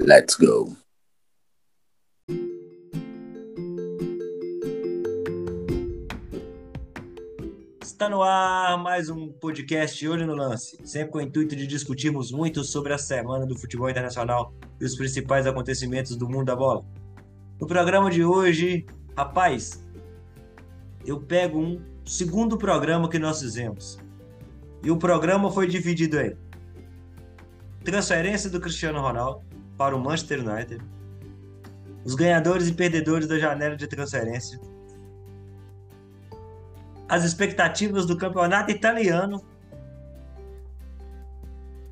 Let's go. Está no ar mais um podcast Olho no Lance, sempre com o intuito de discutirmos muito sobre a semana do futebol internacional e os principais acontecimentos do mundo da bola. No programa de hoje, rapaz, eu pego um segundo programa que nós fizemos. E o programa foi dividido aí. Transferência do Cristiano Ronaldo para o Manchester United. Os ganhadores e perdedores da janela de transferência as expectativas do campeonato italiano,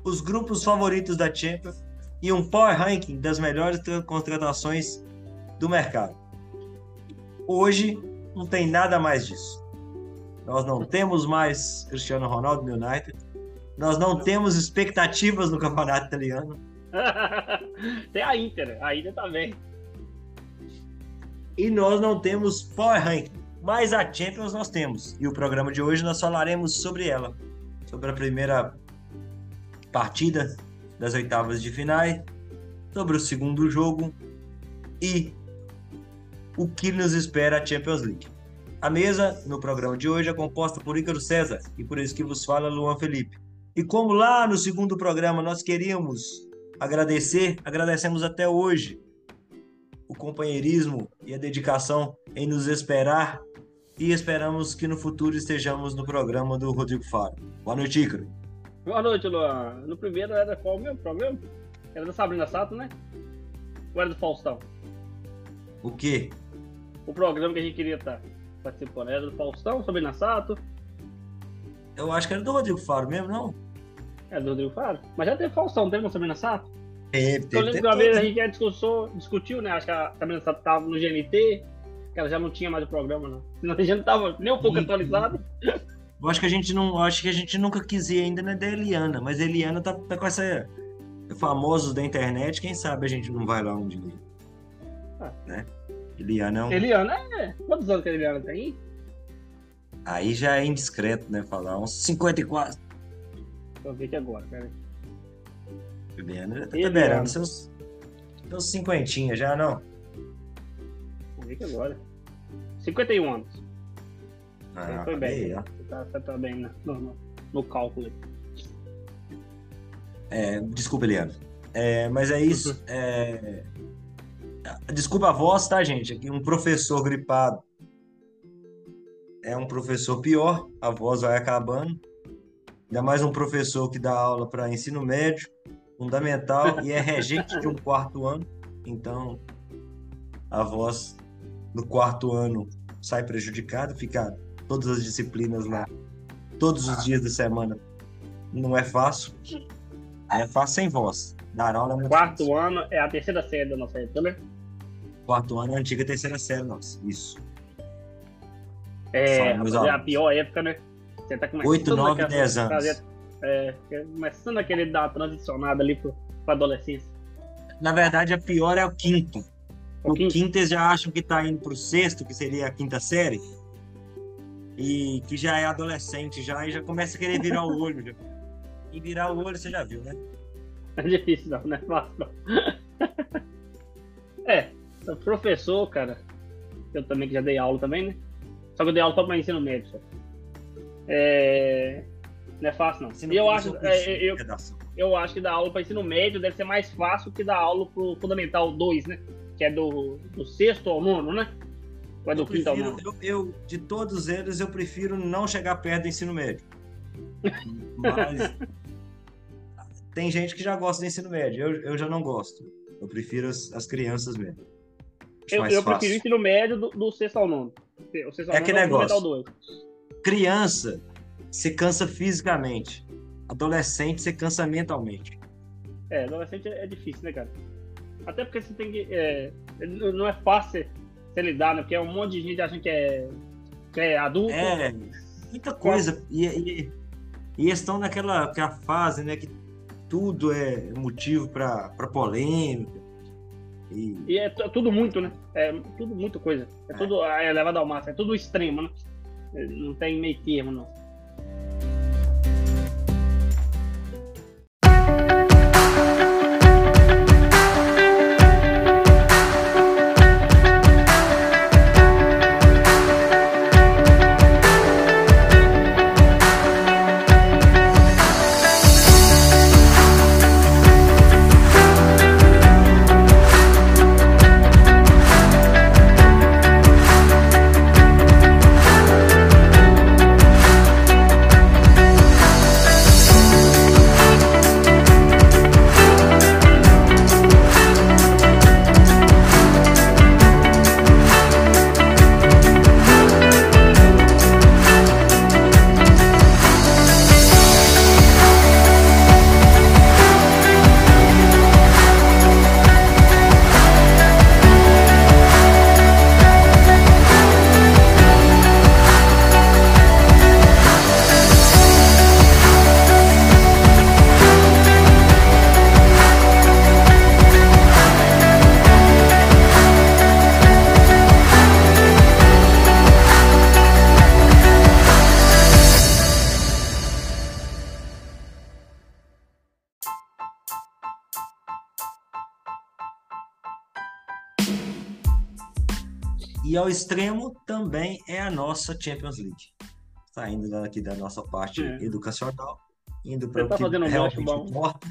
os grupos favoritos da Champions e um power ranking das melhores contratações do mercado. Hoje não tem nada mais disso. Nós não temos mais Cristiano Ronaldo no United. Nós não temos expectativas no campeonato italiano. tem a Inter, a Inter também. E nós não temos power ranking mas a Champions nós temos. E o programa de hoje nós falaremos sobre ela. Sobre a primeira partida das oitavas de finais, sobre o segundo jogo e o que nos espera a Champions League. A mesa no programa de hoje é composta por Ícaro César e por isso que vos fala Luan Felipe. E como lá no segundo programa nós queríamos agradecer, agradecemos até hoje o companheirismo e a dedicação em nos esperar e esperamos que no futuro estejamos no programa do Rodrigo Faro. Boa noite, Ícaro. Boa noite, Luan. No primeiro era qual o meu programa? Era da Sabrina Sato, né? Ou era do Faustão? O quê? O programa que a gente queria estar participando era do Faustão, Sabrina Sato? Eu acho que era do Rodrigo Faro mesmo, não? É do Rodrigo Faro? Mas já teve Faustão, teve uma Sabrina Sato? Teve, teve. Eu lembro que uma vez a gente já discutiu, discutiu, né? Acho que a Sabrina Sato estava no GNT, que ela já não tinha mais o programa, não. Senão a gente não tava nem um pouco e... atualizado. Eu acho que a gente não. acho que a gente nunca quis ir ainda na da Eliana, mas a Eliana tá, tá com essa. Famosos da internet, quem sabe a gente não vai lá um dia. Ah. Né? Eliana é um. Eliana é. Quantos anos que a Eliana tem? Aí já é indiscreto, né? Falar uns 54. Vou ver aqui agora, peraí. Eliana já tá liberando seus. Seus cinquentinha já, não? Vou agora. 51 anos. Ah, foi bem. Aí, tá, tá, tá, bem no, no, no cálculo. É, desculpa, Eliano. É, mas é isso. Uhum. É... Desculpa a voz, tá, gente? Aqui um professor gripado é um professor pior, a voz vai acabando. Ainda mais um professor que dá aula para ensino médio, fundamental, e é regente de um quarto ano. Então, a voz no quarto ano sai prejudicado, fica todas as disciplinas lá, todos os dias da semana. Não é fácil. É fácil sem voz. Dar aula é muito Quarto fácil. ano é a terceira série da nossa época, né? Quarto ano é a antiga terceira série nossa. Isso. É, é a pior época, né? Você tá começando 8, 9, 10 anos. Fazer, é, começando aquele dar transicionada ali para adolescência. Na verdade, a pior é o quinto. O quinto eles já acham que está indo para o sexto, que seria a quinta série, e que já é adolescente já, e já começa a querer virar o olho. Já. E virar o olho você já viu, né? É difícil não, né? Fácil não. é, professor, cara, eu também que já dei aula também, né? Só que eu dei aula só para ensino médio. Só. É... Não é fácil, não. Eu acho, é, eu, eu acho que dar aula para ensino médio deve ser mais fácil que dar aula pro Fundamental 2, né? que é do, do sexto ao nono, né? Ou é do eu quinto prefiro, ao nono? Eu, eu, de todos eles, eu prefiro não chegar perto do ensino médio. Mas tem gente que já gosta do ensino médio, eu, eu já não gosto. Eu prefiro as, as crianças mesmo. eu, eu prefiro o ensino médio do, do sexto ao nono. Sexto ao é aquele é negócio. Criança se cansa fisicamente. Adolescente se cansa mentalmente. É, adolescente é difícil, né, cara? Até porque você tem que. É, não é fácil você lidar, né? Porque é um monte de gente achando que é, que é adulto. É, muita coisa. E, e, e eles estão naquela, naquela fase, né? Que tudo é motivo para polêmica. E... e... é tudo muito, né? É tudo muito coisa. É, é. tudo é levado ao máximo, é tudo extremo, né? Não tem meio termo, não. Ao extremo também é a nossa Champions League. Saindo aqui da nossa parte é. educacional, indo para tá o que realmente importa.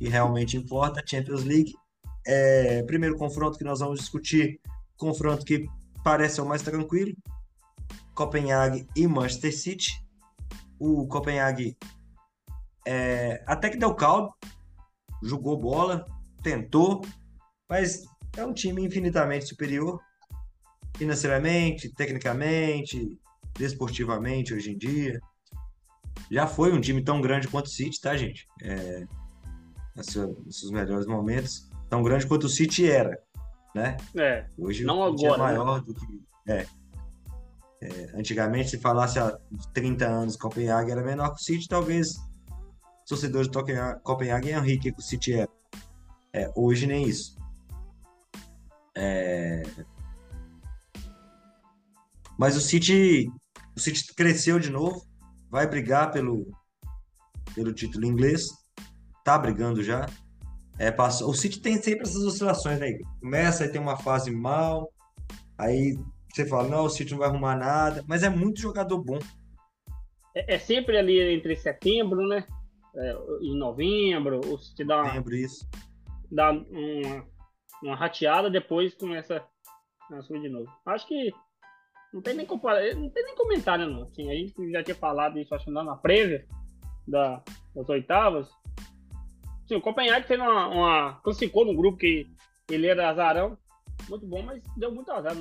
E realmente importa, a Champions League. É, primeiro confronto que nós vamos discutir, confronto que parece o mais tranquilo, Copenhague e Manchester City. O Copenhague é, até que deu caldo, jogou bola, tentou, mas é um time infinitamente superior financeiramente, tecnicamente, desportivamente hoje em dia. Já foi um time tão grande quanto o City, tá, gente? É, nesses melhores momentos, tão grande quanto o City era, né? É, hoje não o City é agora, é maior né? do que... É, é, antigamente, se falasse há 30 anos Copenhague era menor que o City, talvez torcedores de Copenhague iam rir que o City era. É, hoje nem isso. É... Mas o City, o City cresceu de novo, vai brigar pelo, pelo título inglês, tá brigando já. É, passou, o City tem sempre essas oscilações, né? Começa aí tem uma fase mal, aí você fala, não, o City não vai arrumar nada, mas é muito jogador bom. É, é sempre ali entre setembro, né? É, em novembro, o City dá, Novembro, isso. dá uma, uma rateada, depois começa a subir de novo. Acho que não tem nem, não tem nem comentário, não. Assim, a gente já tinha falado isso, acho na prévia da, das oitavas. Sim, o Copenhague fez uma, uma. classificou no grupo que ele era azarão. Muito bom, mas deu muito azar.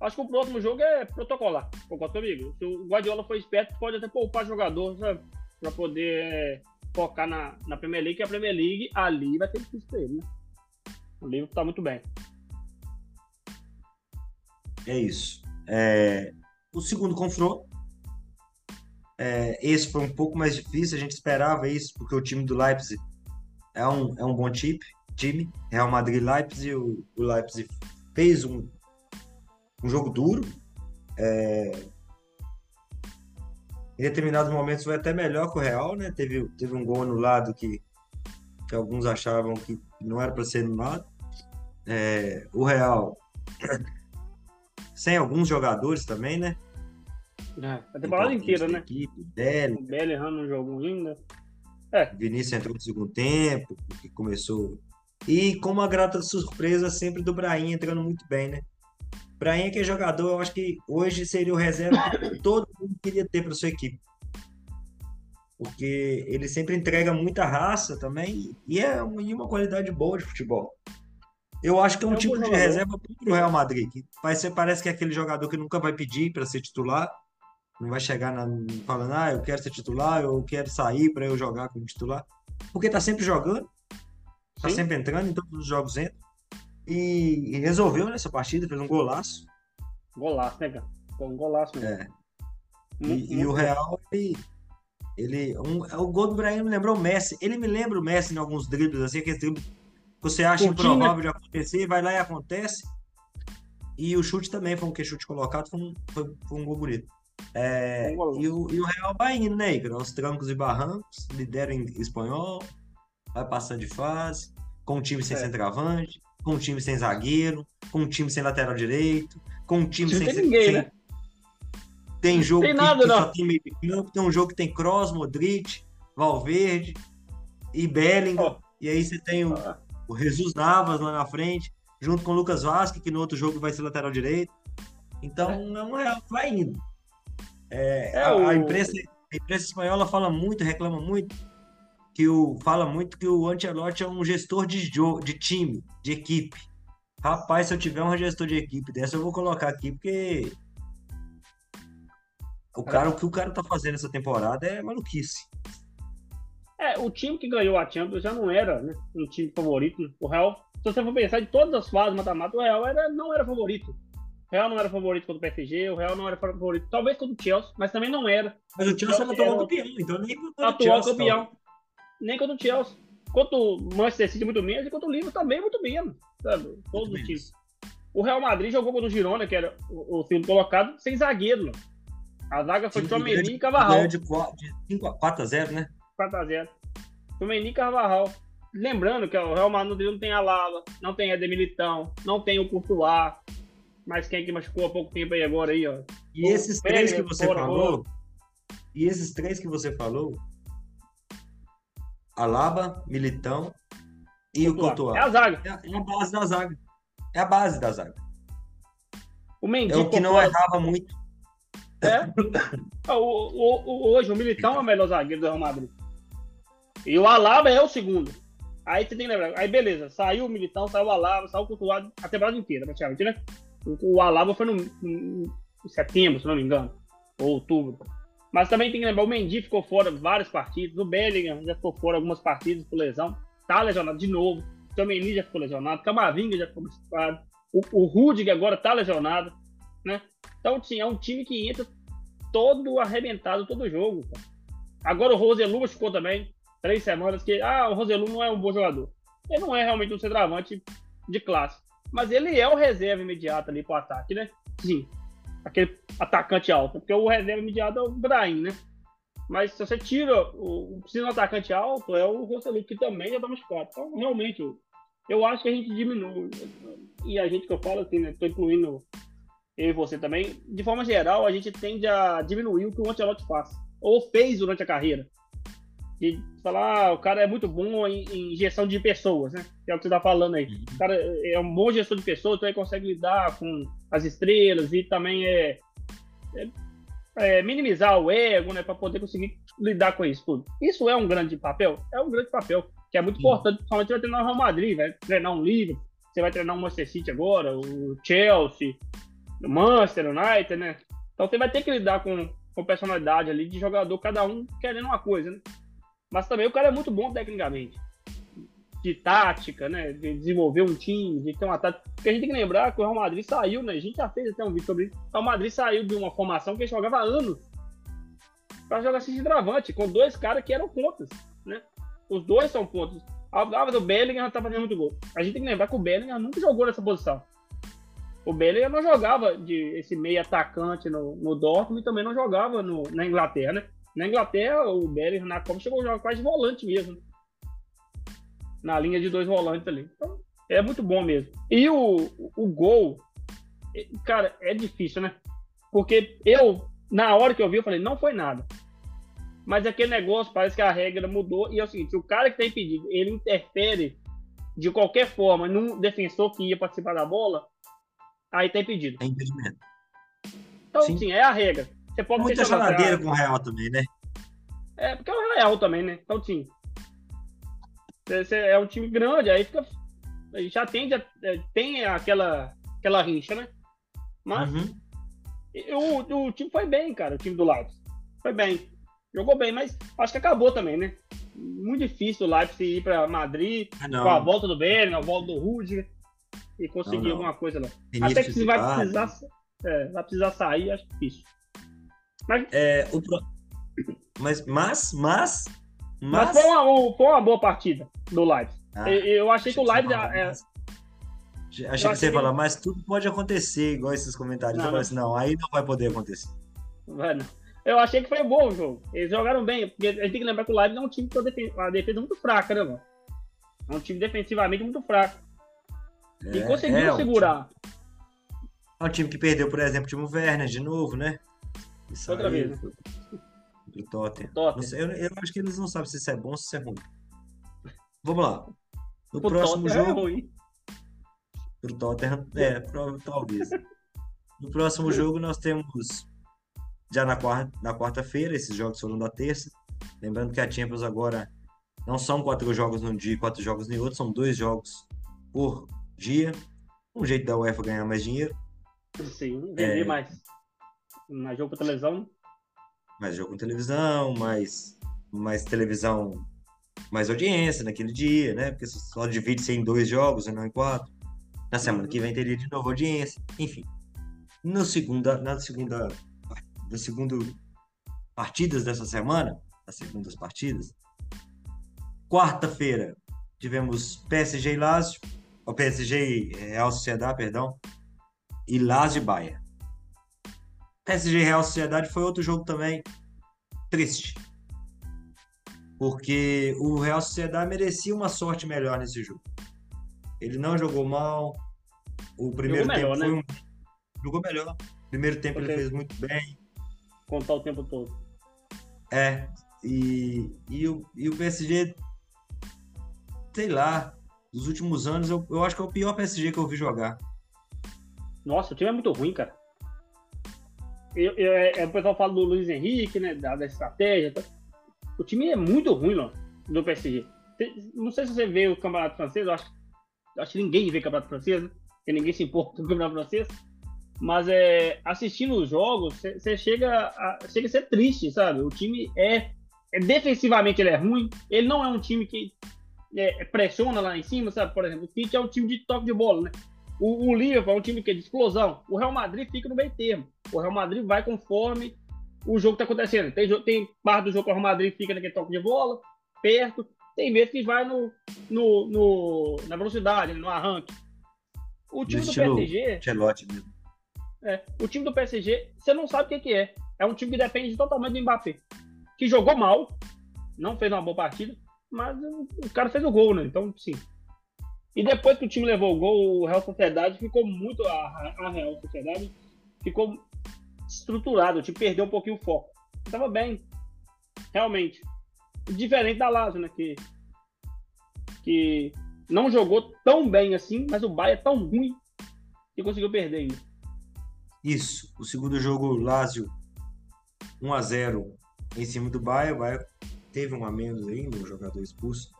Acho que o próximo jogo é protocolar. Concordo comigo. Se o Guardiola for esperto, pode até poupar jogador, sabe? Pra poder é, focar na, na Premier League, que a Premier League ali vai ter difícil pra ele, né? O livro tá muito bem. É isso. É, o segundo confronto. É, esse foi um pouco mais difícil, a gente esperava isso, porque o time do Leipzig é um, é um bom time, time. Real Madrid Leipzig, o, o Leipzig fez um, um jogo duro. É, em determinados momentos foi até melhor que o Real, né? Teve, teve um gol anulado que, que alguns achavam que não era para ser anulado. É, o Real sem alguns jogadores também, né? É, a temporada inteira, né? Equipe, Belly. O Belly errando um jogo ainda. É. Vinícius entrou no segundo tempo, que começou. E com uma grata surpresa sempre do Brahim entrando muito bem, né? Brahim, que é jogador, eu acho que hoje seria o reserva que todo mundo queria ter para sua equipe. Porque ele sempre entrega muita raça também e é uma qualidade boa de futebol. Eu acho que é um é tipo de reserva para o Real Madrid. Que ser, parece que é aquele jogador que nunca vai pedir para ser titular. Não vai chegar na, falando, ah, eu quero ser titular, eu quero sair para eu jogar como titular. Porque tá sempre jogando, tá Sim. sempre entrando, em todos os jogos entra. E, e, resolveu nessa partida, fez um golaço. Golaço, né, cara? Foi um golaço mesmo. É. E, e o Real, ele. ele um, o gol do Brahim me lembrou o Messi. Ele me lembra o Messi em alguns dribles, assim, aqueles dribles você acha improvável de acontecer, vai lá e acontece. E o chute também foi um que chute colocado, foi um, foi, foi um gol bonito. É, e, o, e o Real vai indo, né, Igor? Aos trancos e barrancos, lidera em espanhol, vai passando de fase, com um time sem é. centroavante, com um time sem zagueiro, com um time sem lateral direito, com um time sem. Tem ninguém, sem, né? Tem jogo tem nada, que, que só tem meio de campo, tem um jogo que tem Cross, Modric, Valverde e Bellingham. Oh. E aí você tem o, ah o Jesus Navas lá na frente, junto com o Lucas Vasque, que no outro jogo vai ser lateral direito. Então, é. não é, vai indo. É, é a, o... a, imprensa, a imprensa espanhola fala muito, reclama muito, que o, fala muito que o Ancelotti é um gestor de, jogo, de time, de equipe. Rapaz, se eu tiver um gestor de equipe dessa, eu vou colocar aqui, porque o cara, o que o cara tá fazendo essa temporada é maluquice. É, o time que ganhou a Champions já não era né, um time favorito. O Real, se você for pensar de todas as fases mata-mata, o Real era, não era favorito. O Real não era favorito contra o PSG, o Real não era favorito, talvez contra o Chelsea, mas também não era. Mas o Chelsea era atual campeão, então nem contra atual Chelsea, campeão. Nem contra o Chelsea. Contra o Manchester City muito menos e contra o Liverpool também muito menos. Sabe? Todos muito os times. O Real Madrid jogou contra o Girona, que era o, o segundo colocado, sem zagueiro. A zaga foi Chomeni e Cavarral. De 4 a 0 né? 4x0. Fluminense Carvajal. lembrando que o Real Madrid não tem a Lala, não tem a Demilitão, não tem o Courtois, mas quem que machucou há pouco tempo aí agora aí, ó. E esses três que você falou, e esses três que você falou, Alaba, Militão e o Courtois. É a zaga. É, é a base da zaga. É a base da zaga. O Mendy é o que não errava muito. É. o, o, o, hoje o Militão é o melhor zagueiro do Real Madrid. E o Alaba é o segundo. Aí você tem que lembrar. Aí beleza, saiu o Militão, saiu o Alaba, saiu o Courtois a temporada inteira, praticamente, né? O, Alaba foi no, no, em setembro, se não me engano. Ou outubro. Mas também tem que lembrar, o Mendy ficou fora várias partidas, o Bellingham já ficou fora algumas partidas por lesão, tá lesionado de novo, o Tomeni já ficou lesionado, o Camavinga já ficou machucado, o, o agora tá lesionado, né? Então, sim, é um time que entra todo arrebentado todo jogo. Cara. Agora o Roselu ficou também, três semanas, que, ah, o Roselu não é um bom jogador. Ele não é realmente um centroavante de classe, mas ele é o reserva imediato ali pro ataque, né? Sim, aquele atacante alto, porque o reserva imediato é o Brahim, né? Mas se você tira o, precisa de um atacante alto, é o Rosselli, que também já tá machucado. Então, realmente, eu, eu acho que a gente diminui. E a gente que eu falo assim, né? Tô incluindo eu e você também. De forma geral, a gente tende a diminuir o que o Ancelotti faz. Ou fez durante a carreira. De falar, ah, o cara é muito bom em, em, gestão de pessoas, né? Que é o que você tá falando aí. Uhum. O cara é um bom gestor de pessoas, então ele consegue lidar com as estrelas e também é, é, é minimizar o ego, né? Para poder conseguir lidar com isso tudo. Isso é um grande papel? É um grande papel, que é muito uhum. importante, principalmente vai treinar o Real Madrid, vai treinar um livro, você vai treinar o Manchester City agora, o Chelsea, o Manchester United, né? Então você vai ter que lidar com, com personalidade ali de jogador, cada um querendo uma coisa, né? Mas também o cara é muito bom tecnicamente. De tática, né? De desenvolver um time, de ter uma tática. Porque a gente tem que lembrar que o Real Madrid saiu, né? A gente já fez até um vídeo sobre isso. O Real Madrid saiu de uma formação que jogava anos para jogar assim de travante, com dois caras que eram pontas, né? Os dois são pontos. A do Bellingham tá fazendo muito gol. A gente tem que lembrar que o Bellingham nunca jogou nessa posição. O Bellingham não jogava de esse meio atacante no, no Dortmund e também não jogava no, na Inglaterra, né? Na Inglaterra, o Bellingham na Copa chegou a jogar quase volante mesmo. Na linha de dois volantes ali. Então, é muito bom mesmo. E o, o gol, cara, é difícil, né? Porque eu, na hora que eu vi, eu falei, não foi nada. Mas aquele negócio, parece que a regra mudou. E é o seguinte, o cara que tem impedido, ele interfere de qualquer forma num defensor que ia participar da bola, aí tem impedido. É impedimento. Então, sim, sim é a regra. Você pode Muita geladeira com o Real também, né? É, porque é o Real também, né? Então, sim. Você é um time grande, aí fica. A gente já tende a, é, tem aquela, aquela rincha, né? Mas uhum. o, o time foi bem, cara, o time do Leipzig. Foi bem. Jogou bem, mas acho que acabou também, né? Muito difícil o Leipzig ir para Madrid ah, com a volta do Berna, a volta do Rudiger e conseguir não, não. alguma coisa lá. Até que se vai precisar, é, vai precisar sair, acho difícil. Mas, é, o pro... mas, mas, mas, mas... mas foi, uma, foi uma boa partida do Live. Ah, eu, eu, achei que o Live. É... Achei que você ia falar, mas tudo pode acontecer, igual esses comentários. Não, eu falei assim, não, aí não vai poder acontecer. Vai não. Eu achei que foi bom o jogo. Eles jogaram bem, porque a gente tem que lembrar que o Live é um time com a defesa muito fraca, né, mano? É um time defensivamente muito fraco. É, e conseguiu é, segurar. Um time, é um time que perdeu, por exemplo, o time Werner de novo, né? Isso Outra aí, vez. Do Tottenham. Tottenham. Sei, eu, eu, acho que eles não sabem se isso é bom ou se isso é ruim. Vamos lá. No o próximo Tottenham é jogo. É ruim. Pro Tottenham, é, talvez. No próximo jogo nós temos já na quarta na quarta-feira, esses jogos foram da terça. Lembrando que a Champions agora não são quatro jogos num dia e quatro jogos no outro, são dois jogos por dia. Um jeito da UEFA ganhar mais dinheiro. Sim, vender é... mais mais jogo com televisão? Mais jogo com televisão, mais, mais televisão, mais audiência naquele dia, né? Porque só divide-se em dois jogos e não em quatro. Na semana que vem teria de novo audiência. Enfim. No segunda, na segunda, no segundo partidas dessa semana, as segundas partidas, quarta-feira tivemos PSG e Lazio, o PSG Real Sociedade, perdão, e Lazio e Bayern. PSG Real Sociedade foi outro jogo também triste. porque o Real Sociedade merecia uma sorte melhor nesse jogo. Ele não jogou mal. O primeiro jogou tempo melhor, foi né? um... jogou melhor. Primeiro tempo porque... ele fez muito bem. Contar o tempo todo. É. E, e, o, e o PSG, sei lá, nos últimos anos, eu, eu acho que é o pior PSG que eu vi jogar. Nossa, o time é muito ruim, cara. Eu, eu, é, é, o pessoal fala do Luiz Henrique, né? Da, da estratégia. Tá? O time é muito ruim, não, do PSG. Não sei se você vê o campeonato francês, eu acho, acho que ninguém vê o campeonato francês, né? porque ninguém se importa com o campeonato francês. Mas é, assistindo os jogos, você chega a, chega a ser triste, sabe? O time é, é, defensivamente ele é ruim. Ele não é um time que é, pressiona lá em cima, sabe? Por exemplo, o City é um time de toque de bola, né? O, o Liverpool é um time que é de explosão. O Real Madrid fica no meio termo. O Real Madrid vai conforme o jogo está acontecendo. Tem, tem parte do jogo que o Real Madrid fica naquele toque de bola, perto. Tem vezes que vai no, no, no na velocidade, no arranque. O time do, PSG. mesmo. É, o time do PSG, você não sabe o que, que é. É um time que depende totalmente do Mbappé. Que jogou mal, não fez uma boa partida, mas o cara fez o gol, né? Então, sim. E depois que o time levou o gol, o Real Sociedade ficou muito. A, a Real Sociedade ficou estruturado, o time perdeu um pouquinho o foco. Estava bem, realmente. Diferente da Lazio, né? Que, que não jogou tão bem assim, mas o Bahia é tão ruim que conseguiu perder ainda. Isso. O segundo jogo, Lazio 1 a 0 em cima do Bahia. O Bahia teve um a menos ainda, um jogador expulso.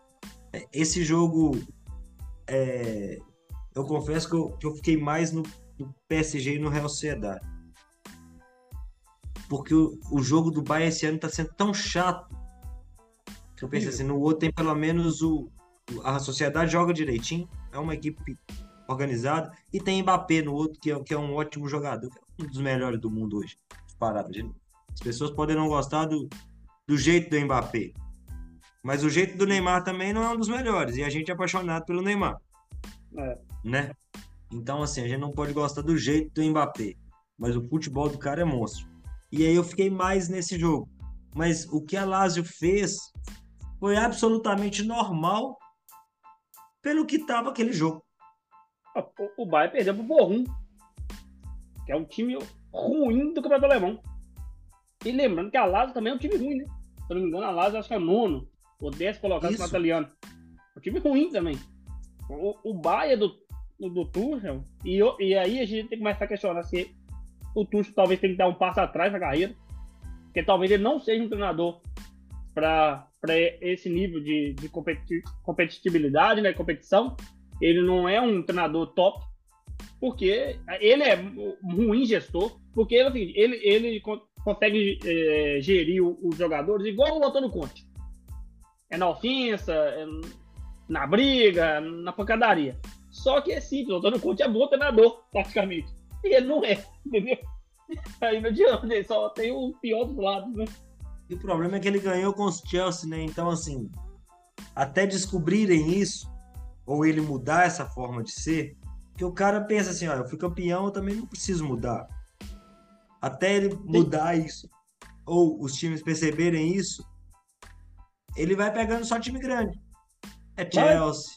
É, esse jogo, é, eu confesso que eu, que eu fiquei mais no, no, PSG e no Real Sociedade. Porque o, o jogo do Bahia esse ano está sendo tão chato que eu pensei assim, no outro tem pelo menos o, a sociedade joga direitinho, é uma equipe organizada, e tem Mbappé no outro, que é, que é um ótimo jogador, é um dos melhores do mundo hoje. Parado, As pessoas podem não gostar do, do jeito do Mbappé, mas o jeito do Neymar também não é um dos melhores, e a gente é apaixonado pelo Neymar. É. Né? Então, assim, a gente não pode gostar do jeito do Mbappé, mas o futebol do cara é monstro. E aí eu fiquei mais nesse jogo. Mas o que a Lazio fez foi absolutamente normal pelo que estava aquele jogo. O, o Bayern perdeu pro Borrom, que é um time ruim do campeonato alemão. E lembrando que a Lazio também é um time ruim, né? Se eu não me engano, a Lazio acho que é nono, ou décimo colocado no italiano. Um time ruim também. O, o Bayern do, do Tuchel, e, e aí a gente tem que começar a questionar se o Tuchel talvez tenha que dar um passo atrás na carreira, porque talvez ele não seja um treinador para esse nível de, de competitividade, né, competição. Ele não é um treinador top, porque ele é ruim gestor, porque assim, ele, ele consegue é, gerir os jogadores igual o Antônio Conte. É na ofensa, é na briga, na pancadaria. Só que é simples, o Antônio Conte é bom treinador, praticamente. E ele não é, entendeu? Aí não adianta, ele só tem o pior dos lados, né? E o problema é que ele ganhou com os Chelsea, né? Então, assim, até descobrirem isso, ou ele mudar essa forma de ser, que o cara pensa assim, ó, eu fui campeão, eu também não preciso mudar. Até ele mudar isso, ou os times perceberem isso, ele vai pegando só time grande. É Chelsea.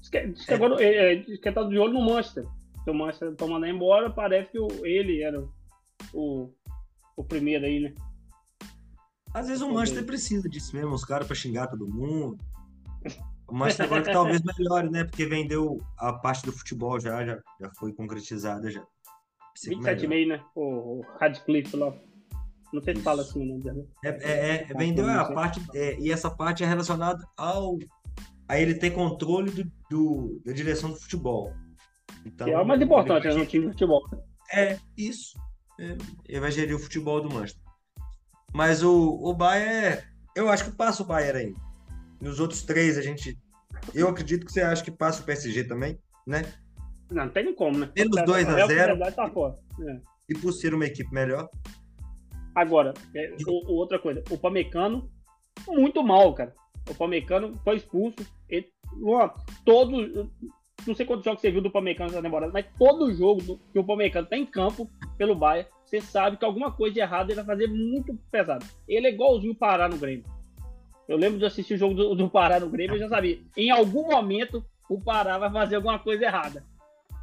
Diz que, agora é, é, tá de olho no Manchester. Se o Manchester tá mandando embora, parece que o, ele era o, o primeiro aí, né? Às vezes o Manchester precisa disso mesmo, os caras para xingar todo mundo. O Manchester agora que talvez melhore, né? Porque vendeu a parte do futebol já, já, já foi concretizada já. 27,5, né? O, o Radcliffe lá. Não sei se fala assim, né? É, é, é vendeu a parte, é, e essa parte é relacionada ao a ele ter controle do, do da direção do futebol. Então, que é o mais importante né, no time de futebol. É, isso. É, ele vai gerir o futebol do Manchester. Mas o, o Bayern, eu acho que passa o Bayern aí. Nos outros três, a gente. Eu acredito que você acha que passa o PSG também, né? Não, não tem como, né? Pelos 2x0. Tá é. E por ser uma equipe melhor. Agora, é, o, outra coisa, o Pamecano, muito mal, cara. O Pamecano foi expulso. Ele, todo, não sei quantos jogos você viu do Pamecano essa temporada, mas todo jogo do, que o Pamecano tá em campo pelo Bayern, você sabe que alguma coisa de errado ele vai fazer muito pesado. Ele é igualzinho parar no Grêmio. Eu lembro de assistir o jogo do, do Pará no Grêmio, eu já sabia. Em algum momento, o Pará vai fazer alguma coisa errada.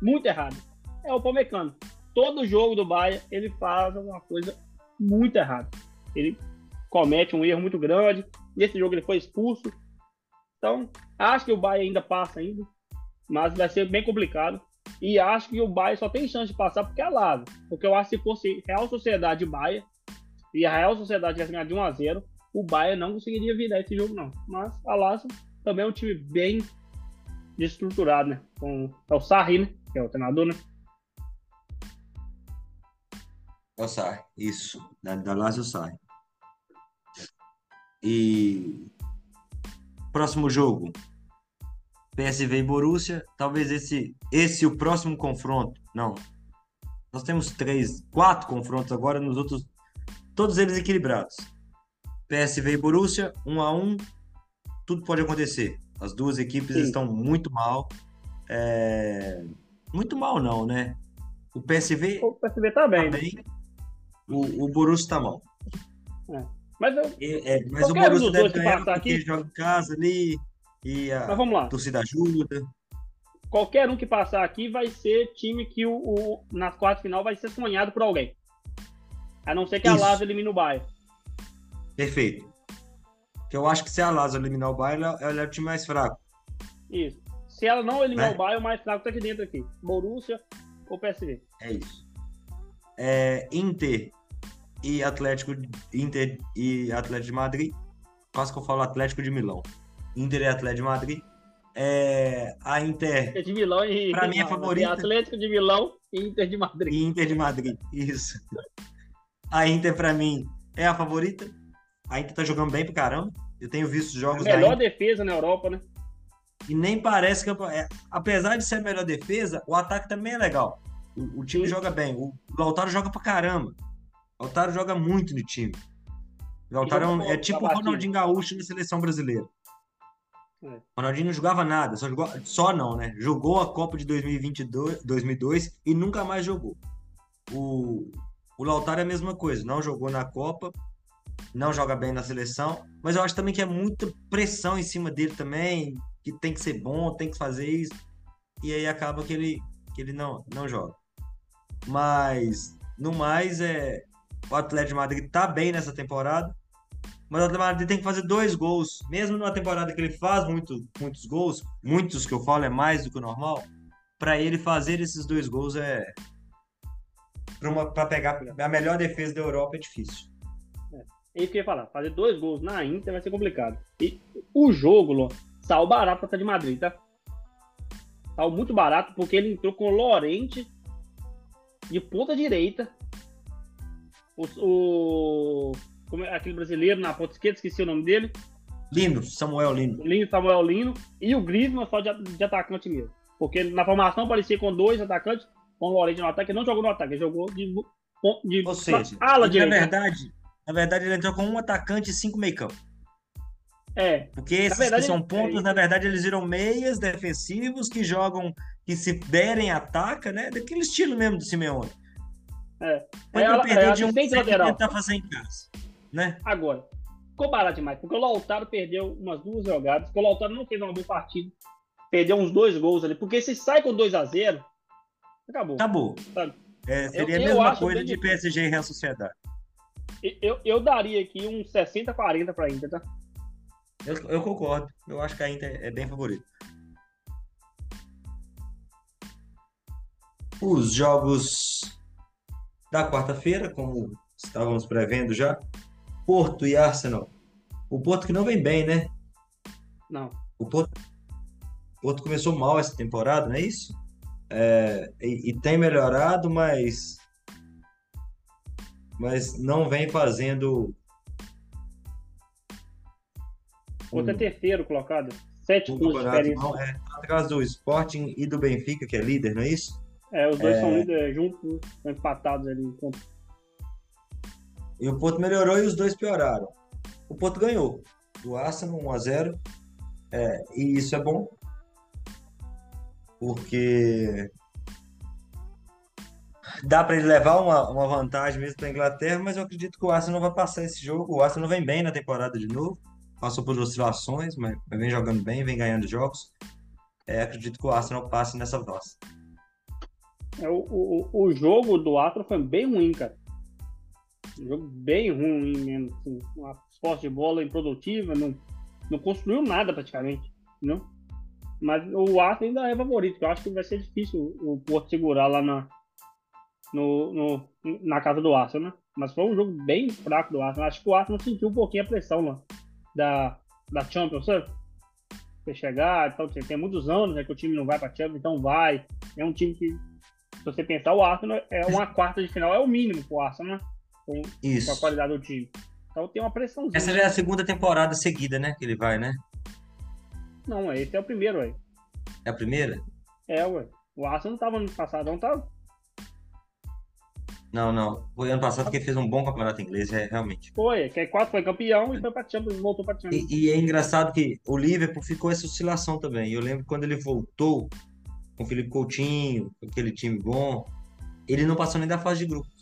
Muito errada. É o Palmecano. Todo jogo do Bahia, ele faz alguma coisa muito errada. Ele comete um erro muito grande. Nesse jogo ele foi expulso. Então, acho que o Bahia ainda passa ainda. Mas vai ser bem complicado. E acho que o Bahia só tem chance de passar porque é Lázaro. Porque eu acho que se fosse Real Sociedade e e a Real Sociedade tivesse ganhado de 1 a 0 o Bahia não conseguiria virar esse jogo, não. Mas a Lázaro também é um time bem desestruturado, né? Com é o Sarri, né? Que é o treinador, né? O Sarri, isso. Da, da Lazio Sarri. E próximo jogo, PSV e Borussia. Talvez esse, esse o próximo confronto. Não. Nós temos três, quatro confrontos agora nos outros, todos eles equilibrados. PSV e Borussia, um a um, tudo pode acontecer. As duas equipes Sim. estão muito mal. É... Muito mal não, né? O PSV. O PSV tá bem. Tá bem. O, o Borussia tá mal. É. Mas, eu... é, mas o Borussia deve ganhar porque aqui... joga em casa ali e a mas vamos lá. torcida ajuda. Qualquer um que passar aqui vai ser time que o, o nas quartas final vai ser sonhado por alguém. A não ser que Isso. a Lazio elimine o Bayern. Perfeito. Que eu acho que se a Lazio eliminar o Bayern, ela é o time mais fraco. Isso. Se ela não eliminar né? o Bayern, o mais fraco tá aqui dentro aqui. Borussia ou PSV. É isso. É, Inter e Atlético Inter e Atlético de Madrid. Quase que eu falo Atlético de Milão. Inter e Atlético de Madrid. É, a Inter. Inter de Milão e. Pra mim é favorita. Atlético de Milão e Inter de Madrid. E Inter de Madrid, isso. A Inter, pra mim, é a favorita. A Inter tá jogando bem pro caramba. Eu tenho visto jogos. A melhor defesa na Europa, né? E nem parece que. É, apesar de ser a melhor defesa, o ataque também é legal. O, o time Sim. joga bem. O Lautaro joga pra caramba. Lautaro joga muito no time. O Lautaro é, é tipo o Ronaldinho Gaúcho na seleção brasileira. É. O Ronaldinho não jogava nada, só, jogou, só não, né? Jogou a Copa de 2022, 2002 e nunca mais jogou. O, o Lautaro é a mesma coisa, não jogou na Copa, não joga bem na seleção, mas eu acho também que é muita pressão em cima dele também, que tem que ser bom, tem que fazer isso, e aí acaba que ele, que ele não, não joga. Mas, no mais, é, o Atlético de Madrid tá bem nessa temporada, mas o Atlético de Madrid tem que fazer dois gols, mesmo numa temporada que ele faz muito, muitos gols, muitos que eu falo é mais do que o normal, para ele fazer esses dois gols é para pegar a melhor defesa da Europa é difícil. É isso que eu ia falar, fazer dois gols na Inter vai ser complicado. E o jogo, Lô, saiu barato para de Madrid, tá? Saiu muito barato porque ele entrou com o Lorente de ponta direita. O, o é, aquele brasileiro na ponta esquerda, esqueci o nome dele. Lino, Samuel Lino. Lino, Samuel Lino. E o Griezmann só de, de atacante mesmo. Porque na formação parecia com dois atacantes, com o Lorente no ataque. Ele não jogou no ataque, ele jogou de, de Ou seja, ala direita. Na verdade, na verdade, ele entrou com um atacante e cinco meio campo. É. Porque esses verdade, que são pontos, é na verdade, eles viram meias defensivos que jogam, que se derem ataca, né? Daquele estilo mesmo do Simeone. É. Foi é, perder é, de um que tentar fazer em casa né? Agora, ficou barato demais, porque o Lautaro perdeu umas duas jogadas, porque o Lautaro não fez uma boa partida, perdeu uns dois gols ali, porque se sai com 2 a 0 acabou. Acabou. É, seria eu, a mesma coisa de PSG e Real Sociedade. Eu, eu daria aqui uns 60-40 para a Inter, tá? Eu, eu, concordo. Eu acho que a Inter é bem favorita. Os jogos da quarta-feira, como estávamos prevendo já, Porto e Arsenal. O Porto que não vem bem, né? Não. O Porto, o Porto começou mal essa temporada, não é isso? É, e, e, tem melhorado, mas mas não vem fazendo. O Porto um, é terceiro colocado, sete um pontos. Não, é, atrás do Sporting e do Benfica, que é líder, não é isso? É, os dois é... são líderes juntos, empatados ali. E o Porto melhorou e os dois pioraram. O Porto ganhou do Arsenal 1 a 0 é, e isso é bom porque dá para ele levar uma, uma vantagem mesmo para a Inglaterra, mas eu acredito que o Arsenal vai passar esse jogo. O Arsenal vem bem na temporada de novo. passou por oscilações, mas vem jogando bem, vem ganhando jogos. É, acredito que o Arsenal passe nessa fase. É, o, o, o jogo do Arsenal foi bem ruim, cara. Um jogo bem ruim mesmo. Assim, uma posse de bola improdutiva, não, não construiu nada praticamente. Não? Mas o Arsenal ainda é favorito, eu acho que vai ser difícil o Porto segurar lá na, no, no, na casa do Arsenal, né? Mas foi um jogo bem fraco do Arsenal. Acho que o Arsenal sentiu um pouquinho a pressão lá da, da Champions, sabe? Você chegar, então, tem muitos anos né, que o time não vai para Champions, então vai. É um time que, se você pensar, o Arsenal é uma quarta de final, é o mínimo pro Arsenal, né? Com, Isso. com a qualidade do time. Então tem uma pressãozinha. Essa já é a segunda temporada seguida, né? Que ele vai, né? Não, esse é o primeiro, ué. É a primeira? É, ué. O Arsenal não tava no passado, não tava? Não, não. Foi ano passado que ele fez um bom campeonato inglês, é, realmente. Foi, que quatro foi campeão e foi pra Champions, voltou pra Champions. E, e, é engraçado que o Liverpool ficou essa oscilação também. Eu lembro quando ele voltou com o Felipe Coutinho, com aquele time bom, ele não passou nem da fase de grupos.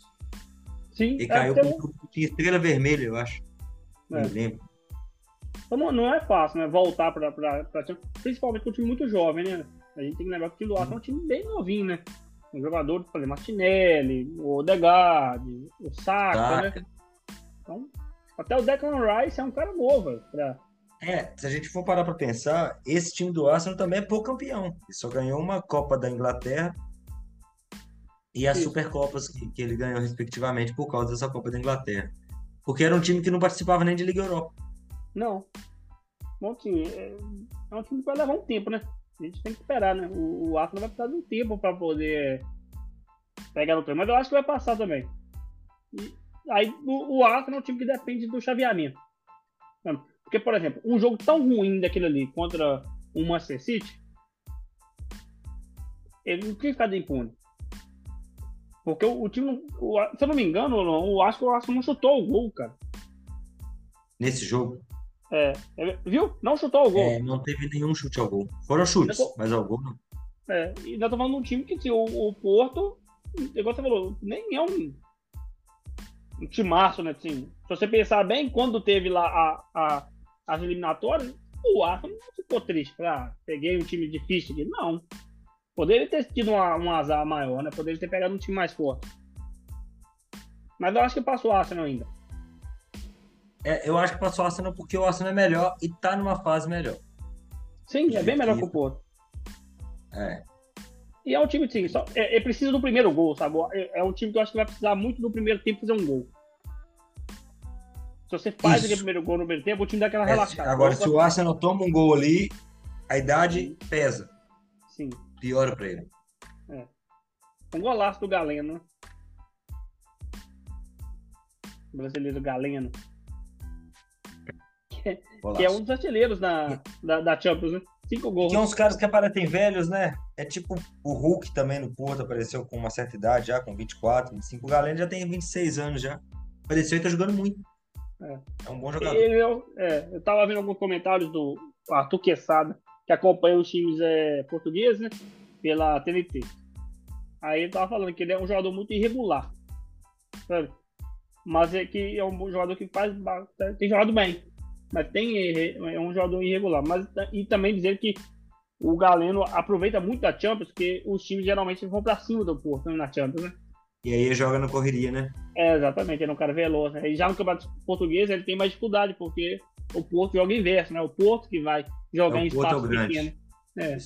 Sim. Ele é, caiu com um grupo que estrela vermelha, eu acho. É. Não lembro. Então não, é fácil, né? Voltar pra, pra, principalmente com um time muito jovem, né? A gente tem que lembrar que o Arsenal é um time bem novinho, né? um jogador, por exemplo, Martinelli, o Odegaard, o Saka, né? Então, até o Declan Rice é um cara novo. Pra... É, se a gente for parar para pensar, esse time do Arsenal também é pouco campeão. Ele só ganhou uma Copa da Inglaterra e as Isso. Supercopas que, que ele ganhou, respectivamente, por causa dessa Copa da Inglaterra. Porque era um time que não participava nem de Liga Europa. Não. Bom time. É, é um time que vai levar um tempo, né? a gente tem que esperar, né? O, o Arsenal vai precisar de um tempo para poder pegar no treino, mas eu acho que vai passar também. E, aí o, o Arsenal é um time que depende do chaveamento. Porque, por exemplo, um jogo tão ruim daquele ali contra o Manchester City, ele não tinha ficado impune. Porque o, o time, o, se eu não me engano, acho que o Arsenal não chutou o gol, cara. Nesse jogo? É, é, viu? Não chutou o gol. É, não teve nenhum chute ao gol. Foram chutes, tô... mas ao gol não. É, e nós estamos falando de um time que assim, o, o Porto, igual você falou, nem é um, um timaço, né? Assim, se você pensar bem, quando teve lá a, a, as eliminatórias, o Arsenal não ficou triste. Ah, peguei um time difícil aqui. Não. Poderia ter tido uma, um azar maior, né? Poderia ter pegado um time mais forte. Mas eu acho que passou o Arsenal ainda. É, eu acho que passou o Arsenal porque o Arsenal é melhor e tá numa fase melhor. Sim, é bem melhor que o Porto. É. E é um time, sim, só, é, é preciso do primeiro gol, sabe? É, é, um time que eu acho que vai precisar muito do primeiro tempo fazer um gol. Se você faz aquele primeiro gol no primeiro tempo, o time dá aquela é, relaxada. Agora, se o Arsenal toma um gol ali, a idade pesa. Sim. Piora pra ele. É. Um golaço do Galeno. Né? O brasileiro Galeno que é um dos artilheiros na, da, da Champions, né? Cinco gols. Tem uns caras que aparecem velhos, né? É tipo o Hulk também no Porto, apareceu com uma certa idade já, com 24, 25. O Galeno já tem 26 anos já. Apareceu e tá jogando muito. É, é um bom jogador. Ele, eu, é, eu tava vendo alguns comentários do Arthur Quesada, que acompanha os times é, portugueses, né? Pela TNT. Aí ele tava falando que ele é um jogador muito irregular. Sabe? Mas é que é um jogador que faz. tem jogado bem mas tem é um jogador irregular. Mas e também dizer que o Galeno aproveita muito da Champions, porque os times geralmente vão para cima do Porto né, na Champions, né? E aí joga na correria, né? É, exatamente, ele é um cara veloz. Né? E já no campeonato português ele tem mais dificuldade, porque o Porto joga inverso, né? O Porto que vai jogar é, em espaço é pequeno. É.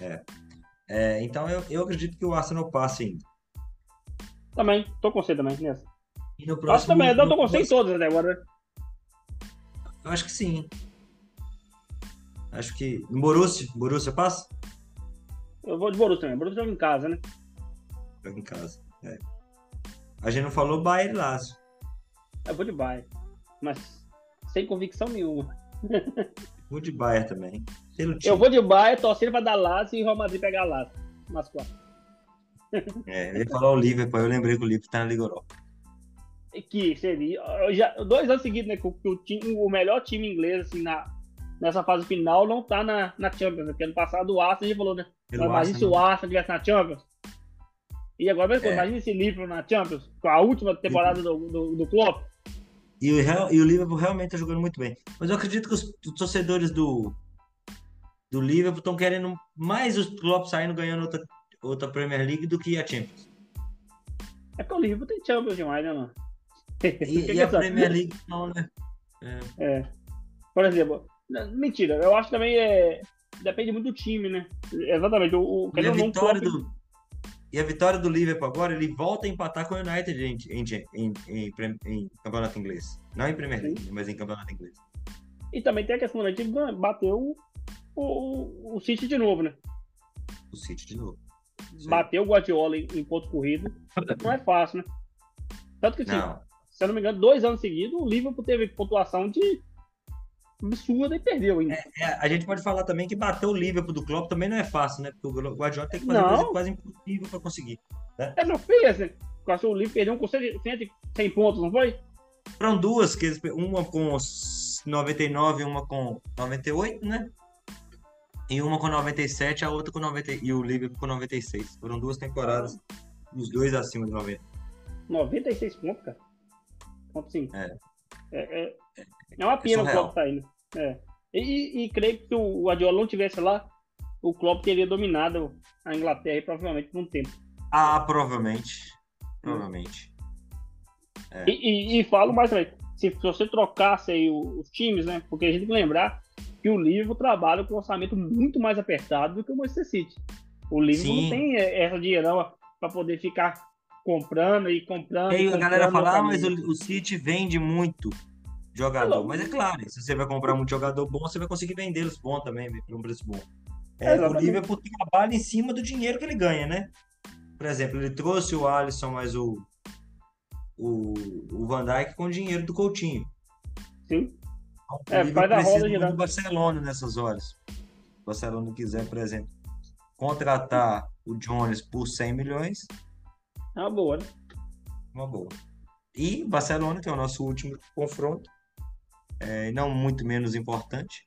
é. é. então eu, eu acredito que o Arsenal passe ainda. Também, tô com você também nessa. E no próximo. Acho também, eu tô com você em todas até agora. Eu acho que sim. Acho que. No Borussia? Borussia passa? Eu vou de Borussia também. Borussia joga em casa, né? Em casa. É. A gente não falou Bayern e Lazio. Eu vou de Bayern. Mas sem convicção nenhuma. vou de Bayern também. Eu vou de Bayern, torcendo pra dar Lazio e o Real Madrid pegar Lazio. Mas quatro. É, ele falou o Liverpool, eu lembrei que o Liverpool tá na Liga Europa que seria já, dois anos seguidos, né? Que o, o, time, o melhor time inglês assim, na, nessa fase final não tá na, na Champions. Né? Porque ano passado o Arsenal já falou, né? Pelo imagina se o Arsenal estivesse na Champions. E agora, é. imagina esse livro na Champions, com a última temporada do, do, do Klopp. E o, e o Liverpool realmente tá jogando muito bem. Mas eu acredito que os, torcedores do, do Liverpool estão querendo mais os Klopp saindo ganhando outra, outra Premier League do que a Champions. É porque o Liverpool tem Champions demais, né, mano? E, e a Premier League não, né? É. É. Por exemplo, mentira, eu acho que também é. Depende muito do time, né? Exatamente. O, o, E a vitória Klopp- do e a vitória do Liverpool agora, ele volta a empatar com o United em, em, em, em, campeonato inglês. Não em Premier League, mas em campeonato inglês. E também tem a questão da gente bateu o, o, o City de novo, né? O City de novo. Aí. Bateu o Guardiola em, em ponto corrido. Não é fácil, né? Tanto que, assim, Não, se eu não me engano, dois anos seguidos, o Liverpool teve pontuação de absurda e perdeu ainda. É, a gente pode falar também que bater o Liverpool do Klopp também não é fácil, né? Porque o Guardiola tem que fazer Não. coisa quase impossível para conseguir. É, não fez, né? O Liverpool perdeu com 100, 100 pontos, não foi? Foram duas, que uma com os 99 e uma com 98, né? E uma com 97, a outra com 90 e o Liverpool com 96. Foram duas temporadas, os dois acima de 90. 96 pontos, cara. Ponto sim. É. É, é, é uma pena o. Klopp saindo. É. E, e, creio que se o Guardiola não tivesse lá, o Klopp teria dominado a Inglaterra e provavelmente por um tempo. Ah, provavelmente. Provavelmente. É. E, e, e falo mais também, se, se você trocasse aí os times, né? Porque a gente tem que lembrar que o Liverpool trabalha com um orçamento muito mais apertado do que o Manchester City. O Liverpool Sim. não tem é, essa dinheirão para poder ficar comprando e comprando. E aí a galera fala, ah, mas o, o City vende muito jogador. Mas é claro, se você vai comprar muito jogador bom, você vai conseguir vendê-los bom também, por um preço bom. É, o Exatamente. Liverpool trabalha em cima do dinheiro que ele ganha, né? Por exemplo, ele trouxe o Alisson, mas o, o, o Van Dijk com o dinheiro do Coutinho. Sim. Então, o É, Liverpool faz a roda girar. do Barcelona nessas horas. Se o Barcelona quiser, por exemplo, contratar o Jones por 100 milhões, É uma boa, né? uma boa. E Barcelona, que é o nosso último confronto, é, não muito menos importante,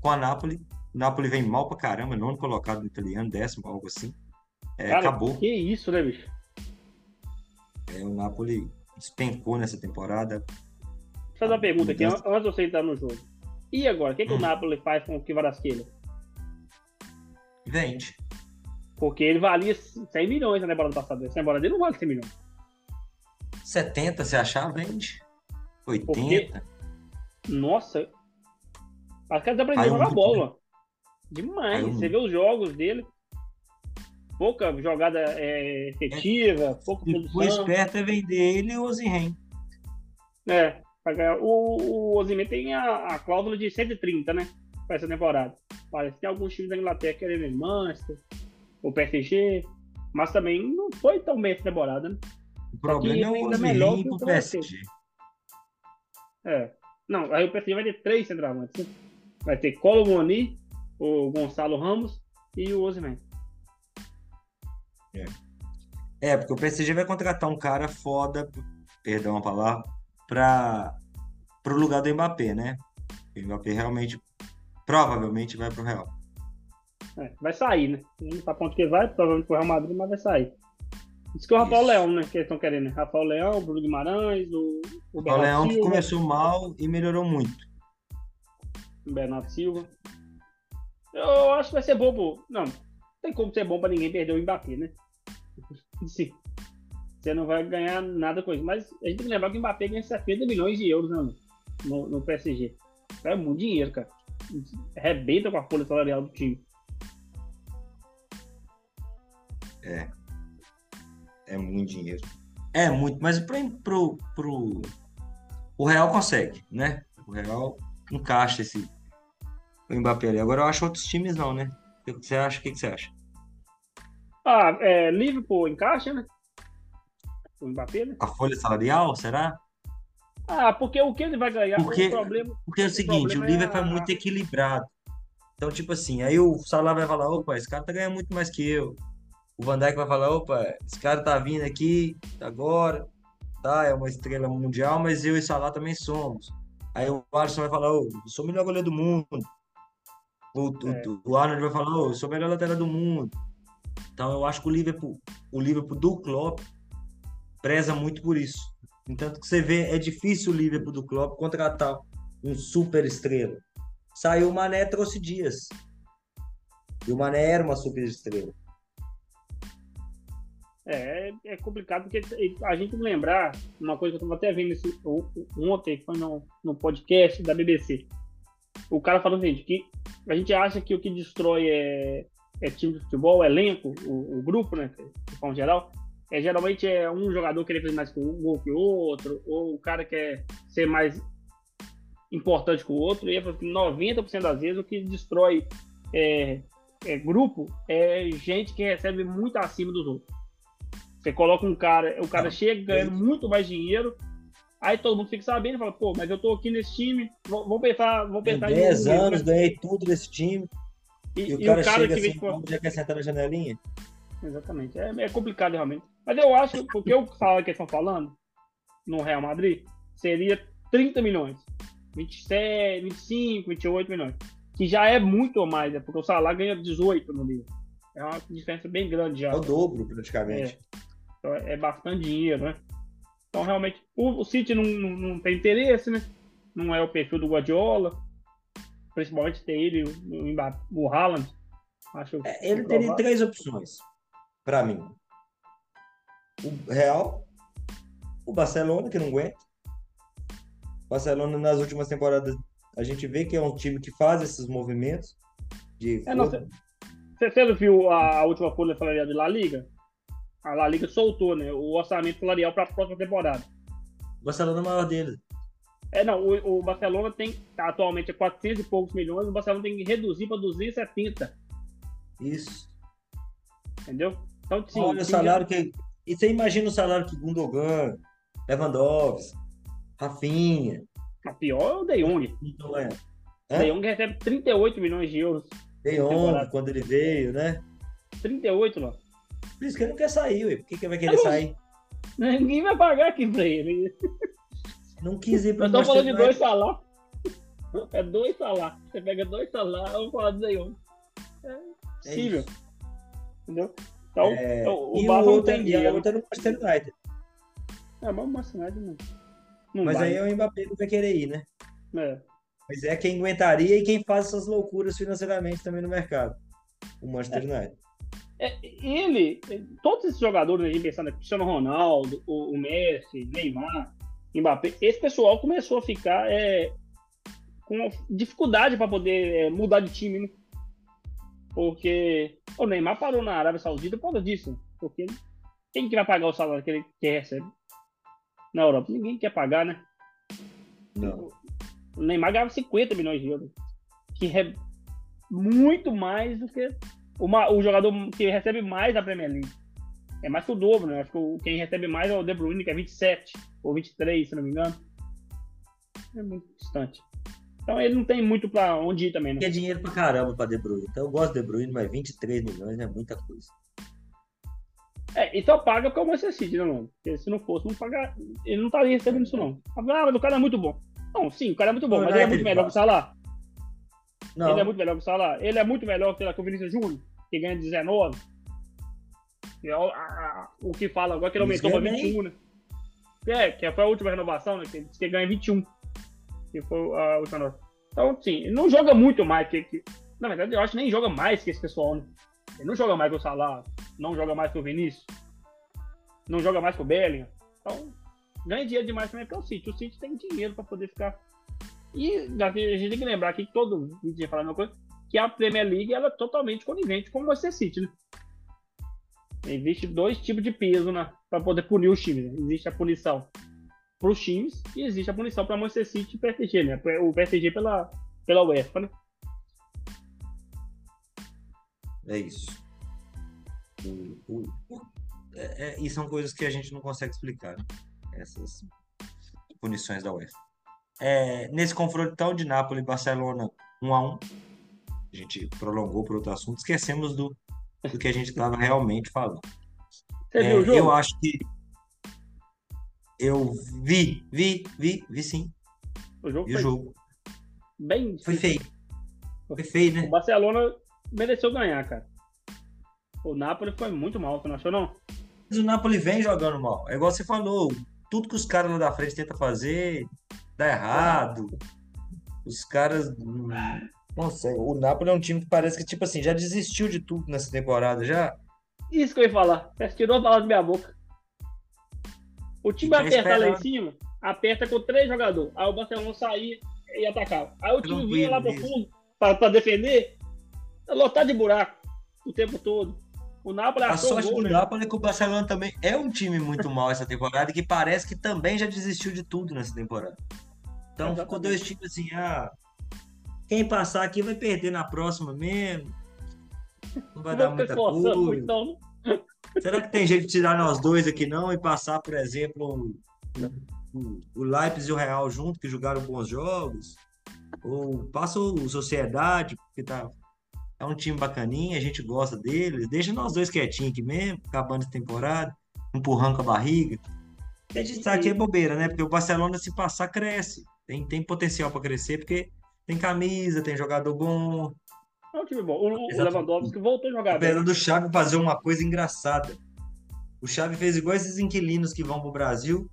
com a Napoli. O Napoli vem mal pra caramba, nono colocado no italiano, décimo, algo assim. É, Cara, acabou. que isso, né, bicho? É, o Napoli despencou nessa temporada. Deixa eu fazer uma pergunta aqui, antes de você entrar no jogo. E agora, o que, que o Hum. Napoli faz com o Kvaratskhelia? Vende. Porque ele valia 100 milhões na temporada passada. Essa temporada dele não vale 100 milhões. 70, se achar, vende. 80. Porque- Nossa, acho que ele aprendeu a jogar muito, bola. Demais. Caiu Você muito. vê os jogos dele. Pouca jogada é, efetiva, pouca E o produção. esperto é vender ele e o Ozenhen. É, o, o Osimhen tem a, a cláusula de 130, né? Pra essa temporada. Parece que tem alguns times da Inglaterra querendo ele, Manchester, o PSG, mas também não foi tão bem essa temporada, né? O problema é o melhor que o. PSG. É. Não, aí o PSG vai ter três centroavantes. né? Vai ter Colo Moni, o Gonçalo Ramos e o Osimhen. É, porque o PSG vai contratar um cara foda, perdão a palavra, para pro lugar do Mbappé, né? O Mbappé realmente, provavelmente vai pro Real. É, vai sair, né? Não tá ponto que vai, provavelmente pro Real Madrid, mas vai sair. Diz que é o Rafael Isso. Leão, né? Que eles estão querendo, né? Rafael Leão, Bruno Guimarães, o, o Bernardo Leão que começou mal e melhorou muito. Bernardo Silva. Eu acho que vai ser bom. Não, não tem como ser bom pra ninguém perder o Mbappé, né? Sim. Você não vai ganhar nada com isso. Mas a gente tem que lembrar que o Mbappé ganha 70 milhões de euros né, no, no PSG. É muito dinheiro, cara. Rebenta com a folha salarial do time. É muito dinheiro. É muito, mas pro, pro, pro... o Real consegue, né? O Real encaixa esse o Mbappé ali. Agora eu acho outros times não, né? O que você acha? O que você acha? Ah, é, Liverpool encaixa, né? O Mbappé, né? A folha salarial, será? Ah, porque o que ele vai ganhar? Porque- O problema. Porque é o seguinte, o é Liverpool é a- muito equilibrado. Então, tipo assim, aí o Salah vai falar, opa, esse cara tá ganhando muito mais que eu. O Van Dijk vai falar, opa, esse cara tá vindo aqui agora, tá, é uma estrela mundial, mas eu e Salah também somos. Aí o Alisson vai falar, ô, eu sou o melhor goleiro do mundo. O, o- É. o Arnold vai falar, ô, eu sou o melhor lateral do mundo. Então eu acho que o Liverpool, o Liverpool do Klopp preza muito por isso. Entanto que você vê, é difícil o Liverpool do Klopp contratar um super estrela. Saiu o Mané, trouxe Dias. E o Mané era uma super estrela. É, é complicado porque a gente lembrar uma coisa que eu estava até vendo esse, ontem, foi no, no podcast da BBC. O cara falou assim, que a gente acha que o que destrói é, é time de futebol, é elenco, o, o grupo, né, de forma geral, é, geralmente é um jogador querer fazer mais com um gol que o outro, ou o cara quer ser mais importante que o outro, e 90% das vezes o que destrói é, é, grupo é gente que recebe muito acima dos outros. Você coloca um cara, o cara chega ganhando muito mais dinheiro, aí todo mundo fica sabendo e fala, pô, mas eu tô aqui nesse time, vou, vou pensar, vou pensar em 10 anos, né? ganhei tudo desse time. E, e, o, cara o cara chega que assim, vem, já quer sentar na janelinha? Exatamente. É, é, complicado realmente. Mas eu acho que porque eu falo que eles estão falando no Real Madrid seria 30 milhões. 27, 25, 28 milhões. Que já é muito mais, né? Porque o Salah ganha 18 no livro. É uma diferença bem grande já. É o dobro, praticamente. É. Então é bastante dinheiro, né? Então, realmente, o, o City não, não, não, tem interesse, né? Não é o perfil do Guardiola. Principalmente ter ele, o, o Haaland. Acho é, ele teria três opções, para mim. O Real, o Barcelona, que não aguenta. O Barcelona, nas últimas temporadas, a gente vê que é um time que faz esses movimentos. De é, não, você, você viu a, a última folha salarial de La Liga? A La Liga soltou, né? O orçamento salarial para a próxima temporada. O Barcelona é o maior dele. É, não, o, o Barcelona tem, atualmente é 400 e poucos milhões, o Barcelona tem que reduzir para 270. Isso. Entendeu? Então, sim, Olha o salário que. E você imagina o salário que Gundogan, Lewandowski, Rafinha. A pior é o De Jong. Então, é. O De Jong recebe 38 milhões de euros. De Jong, quando ele veio, né? 38, não. Por isso que ele não quer sair, ué. Por que, que vai querer sair? Ninguém vai pagar aqui pra ele. Não quis ir pra Nós estamos falando de dois salários. É dois salários. Você pega dois salários, vamos falar disso aí, É, é possível. É Entendeu? Então, é... o, o Barça não tem dinheiro. E a outra no Manchester United. É, mas o Manchester United não. não mas vai. aí é o Mbappé não vai querer ir, né? É. Mas é quem aguentaria e quem faz essas loucuras financeiramente também no mercado. O Manchester é. United. É, ele, todos esses jogadores aí, pensando Cristiano Ronaldo, o, o, Messi, Neymar, Mbappé, esse pessoal começou a ficar é, com dificuldade para poder é, mudar de time, né? Porque o Neymar parou na Arábia Saudita por causa disso. Porque quem que vai pagar o salário que ele que recebe? Na Europa, ninguém quer pagar, né? Não. O Neymar ganhava 50 milhões de euros, que é muito mais do que uma, o jogador que recebe mais da Premier League. É mais que o dobro, né? Acho que quem recebe mais é o De Bruyne, que é 27 ou 23, se não me engano. É muito distante. Então ele não tem muito para onde ir também, né? É dinheiro pra caramba pra De Bruyne. Então eu gosto de De Bruyne, mas 23 milhões é muita coisa. É, e só paga porque é o Manchester City, né, mano? Porque se não fosse, não pagar, ele não estaria recebendo isso, não. Ah, mas o cara é muito bom. Não, sim, o cara é muito bom, mas ele é muito melhor que o Salah. Não. Ele é muito melhor que o Salah. Ele é muito melhor que o Vinícius Júnior, que ganha 19. E é o, a, o que fala agora que ele aumentou para 21, né? É, que foi a última renovação, né? Que ele disse que ganha 21. Que foi a última renovação. Então, sim, ele não joga muito mais que, que. Na verdade, eu acho que nem joga mais que esse pessoal, né? Ele não joga mais que o Salah, não joga mais que o Vinícius, não joga mais que o Bellingham. Então, ganha dinheiro demais também para o City. O City tem dinheiro para poder ficar e a gente tem que lembrar aqui que todo vídeo fala a mesma coisa, que a Premier League ela é totalmente conivente com o Manchester City, né? Existe dois tipos de peso né, para poder punir os times. Né? Existe a punição para os times e existe a punição para Manchester City e PSG, né? O PSG pela, pela UEFA, né? É isso. O, o, o, é, é, e são coisas que a gente não consegue explicar. Né? Essas punições da UEFA é, nesse confronto tal de Nápoles e Barcelona 1 a 1 a gente prolongou para outro assunto, esquecemos do, do que a gente estava realmente falando. Você é, viu o jogo? Eu acho que eu vi, vi, vi, vi sim. O jogo, vi foi o jogo. bem foi feio. Foi feio, né? O Barcelona mereceu ganhar, cara. O Napoli foi muito mal, você não achou não? Mas o Napoli vem jogando mal. É igual você falou, tudo que os caras lá da frente tentam fazer dá errado. Os caras. Não sei, o Napoli é um time que parece que, tipo assim, já desistiu de tudo nessa temporada, já. Isso que eu ia falar. Você tirou a palavra da minha boca. O time apertar lá em cima, aperta com três jogadores. Aí o Barcelona saía e atacava. Aí o time Tranquilo, vinha lá pro fundo pra, pra defender, lotado de buraco o tempo todo. O Napoli A sorte gol, do né? Napoli é que o Barcelona também é um time muito mal essa temporada e que parece que também já desistiu de tudo nessa temporada. Então ficou Exatamente. dois times assim, ah, quem passar aqui vai perder na próxima mesmo. Não vai dar muita coisa. muito, não. Será que tem jeito de tirar nós dois aqui não e passar, por exemplo, o, o Leipzig e o Real junto, que jogaram bons jogos? Ou passa o Sociedade, porque tá, é um time bacaninha, a gente gosta deles. Deixa nós dois quietinhos aqui mesmo, acabando a temporada, empurrando com a barriga. A gente sabe que é bobeira, né? Porque o Barcelona, se passar, cresce. Tem, tem potencial para crescer, porque tem camisa, tem jogador bom, É um time bom. O, o. Lewandowski voltou a jogar bem. Apesar do Xavi fazer uma coisa engraçada. O Xavi fez igual esses inquilinos que vão pro Brasil,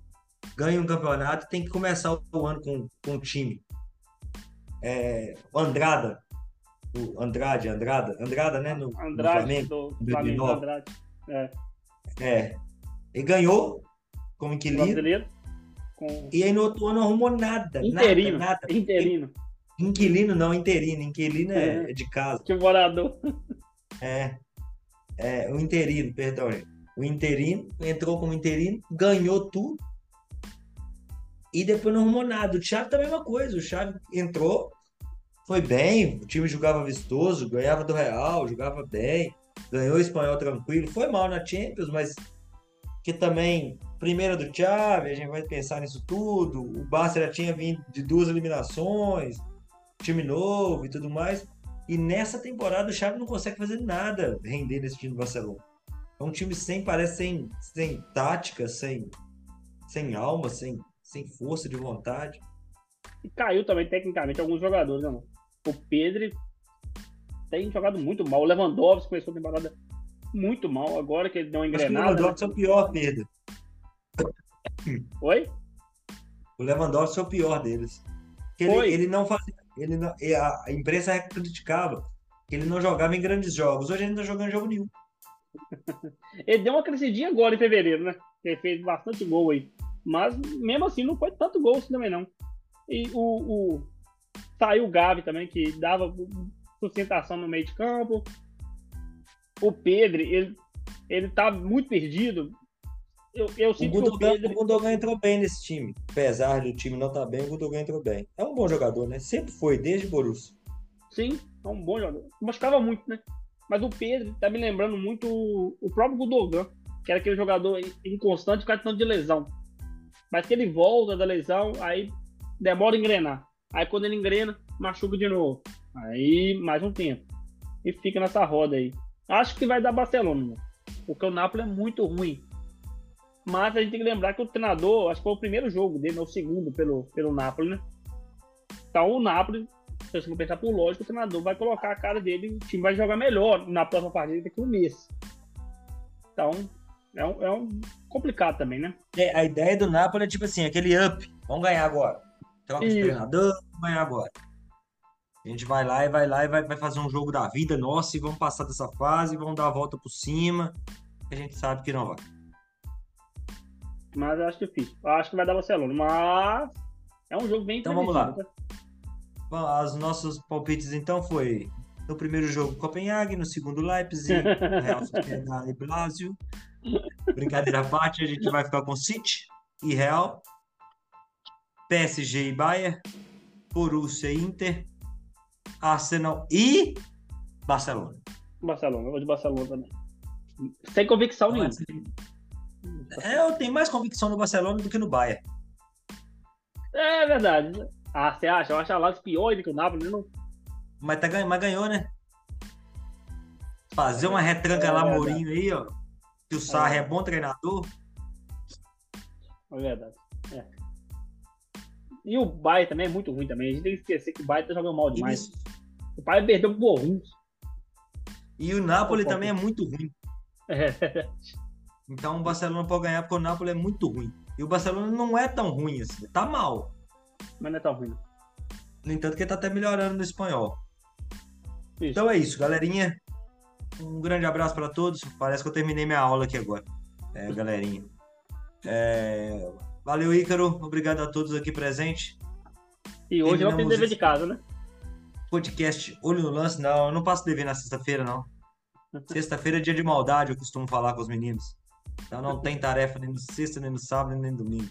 ganham um campeonato e tem que começar o ano com, com o time. É, o Andrada. O Andrade, Andrada, Andrada, né? No, no Andrade Flamengo. do Flamengo, 2009. Andrade. É, É. Ele ganhou como inquilino. Com E aí no outro ano não arrumou nada. interino. Nada, nada. Interino. Inquilino não, interino. Inquilino é, É. de casa. Que morador. É, é, o interino, perdão. gente. O interino entrou como interino, ganhou tudo e depois não arrumou nada. O Chave também é a mesma coisa. O Chave entrou, foi bem, o time jogava vistoso, ganhava do Real, jogava bem, ganhou o espanhol tranquilo. Foi mal na Champions, mas que também, primeira do Chave, a gente vai pensar nisso tudo. O Barça já tinha vindo de duas eliminações, time novo e tudo mais. E nessa temporada o Xavi não consegue fazer nada render nesse time do Barcelona. É um time sem, parece, sem, sem tática, sem, sem alma, sem, sem força de vontade. E caiu também, tecnicamente, alguns jogadores, né, mano? O Pedro tem jogado muito mal. O Lewandowski começou a temporada muito mal. Agora que ele deu uma Acho que o engrenada. né? Lewandowski é o pior, Pedro. Oi? O Lewandowski é o pior deles. Ele, ele não fazia. Ele não, a, imprensa criticava que ele não jogava em grandes jogos. Hoje ele não tá jogando jogo nenhum. Ele deu uma crescidinha agora em fevereiro, né? Ele fez bastante gol aí. Mas mesmo assim não foi tanto gol assim também, não. E o, o... saiu o Gavi também, que dava sustentação no meio de campo. O Pedro, ele, ele tá muito perdido. Eu, eu O sinto o Gundogan, Pedro. o Gundogan entrou bem nesse time. Apesar do time não estar bem, o Gundogan entrou bem. É um bom jogador, né? Sempre foi, desde Borussia. Sim, é um bom jogador. Machucava muito, né? Mas o Pedro tá me lembrando muito o próprio Gudogan, que era aquele jogador inconstante, ficar tanto de lesão. Mas que ele volta da lesão, aí demora a engrenar. Aí quando ele engrena, machuca de novo. Aí mais um tempo. E fica nessa roda aí. Acho que vai dar Barcelona, mano. porque o Napoli é muito ruim. Mas a gente tem que lembrar que o treinador, acho que foi o primeiro jogo dele, ou o segundo pelo, pelo Napoli, né? Então o Napoli se você for pensar por lógico, o treinador vai colocar a cara dele o time vai jogar melhor na próxima partida daqui a um mês. Então, é um, é um complicado também, né? É, a ideia do Napoli é tipo assim, aquele up. Vamos ganhar agora. Troca de treinador, vamos ganhar agora. A gente vai lá e vai lá e vai, vai fazer um jogo da vida nossa e vamos passar dessa fase, vamos dar a volta por cima. A gente sabe que não vai. Mas eu acho difícil. Eu acho que vai dar Barcelona. Mas é um jogo bem Então vamos lá. tá? Bom, os nossos palpites então foi no primeiro jogo Copenhague, no segundo Leipzig, Real Sociedade e Blasio. Brincadeira à parte, a gente vai ficar com City e Real, PSG e Bayern, Borussia e Inter, Arsenal e Barcelona. Barcelona. Eu vou de Barcelona também. Sem convicção nenhuma. É, eu tenho mais convicção no Barcelona do que no Bayern. É verdade. Ah, você acha? Eu acho a Lazio pior do que o Napoli. Não... Mas, tá, mas ganhou, né? Fazer uma retranca É lá, verdade. Mourinho aí, ó. Que o Sarri é bom treinador. É verdade. É. E o Bayern também é muito ruim também. A gente tem que esquecer que o Bayern tá jogando mal demais. Isso. O Bayern perdeu pro Borussia. E o Napoli também é muito ruim. É. Então o Barcelona pode ganhar porque o Napoli é muito ruim. E o Barcelona não é tão ruim assim. Tá mal. Mas não é tão ruim. No entanto, que ele tá até melhorando no espanhol. Isso. Então é isso, galerinha. Um grande abraço para todos. Parece que eu terminei minha aula aqui agora. É, galerinha. É, Valeu, Ícaro. Obrigado a todos aqui presentes. E hoje eu fiz dever de casa, né? Podcast Olho no Lance. Não, eu não passo dever na sexta-feira, não. Sexta-feira é dia de maldade, eu costumo falar com os meninos. Então não tem tarefa nem no sexta, nem no sábado, nem no domingo.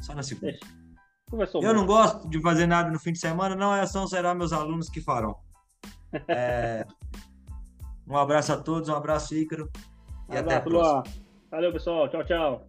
Só na segunda. Conversou Eu muito. não gosto de fazer nada no fim de semana, não é são será meus alunos que farão. É, Um abraço a todos, um abraço, Ícaro. E até a próxima. Luan. Valeu, pessoal. Tchau, tchau.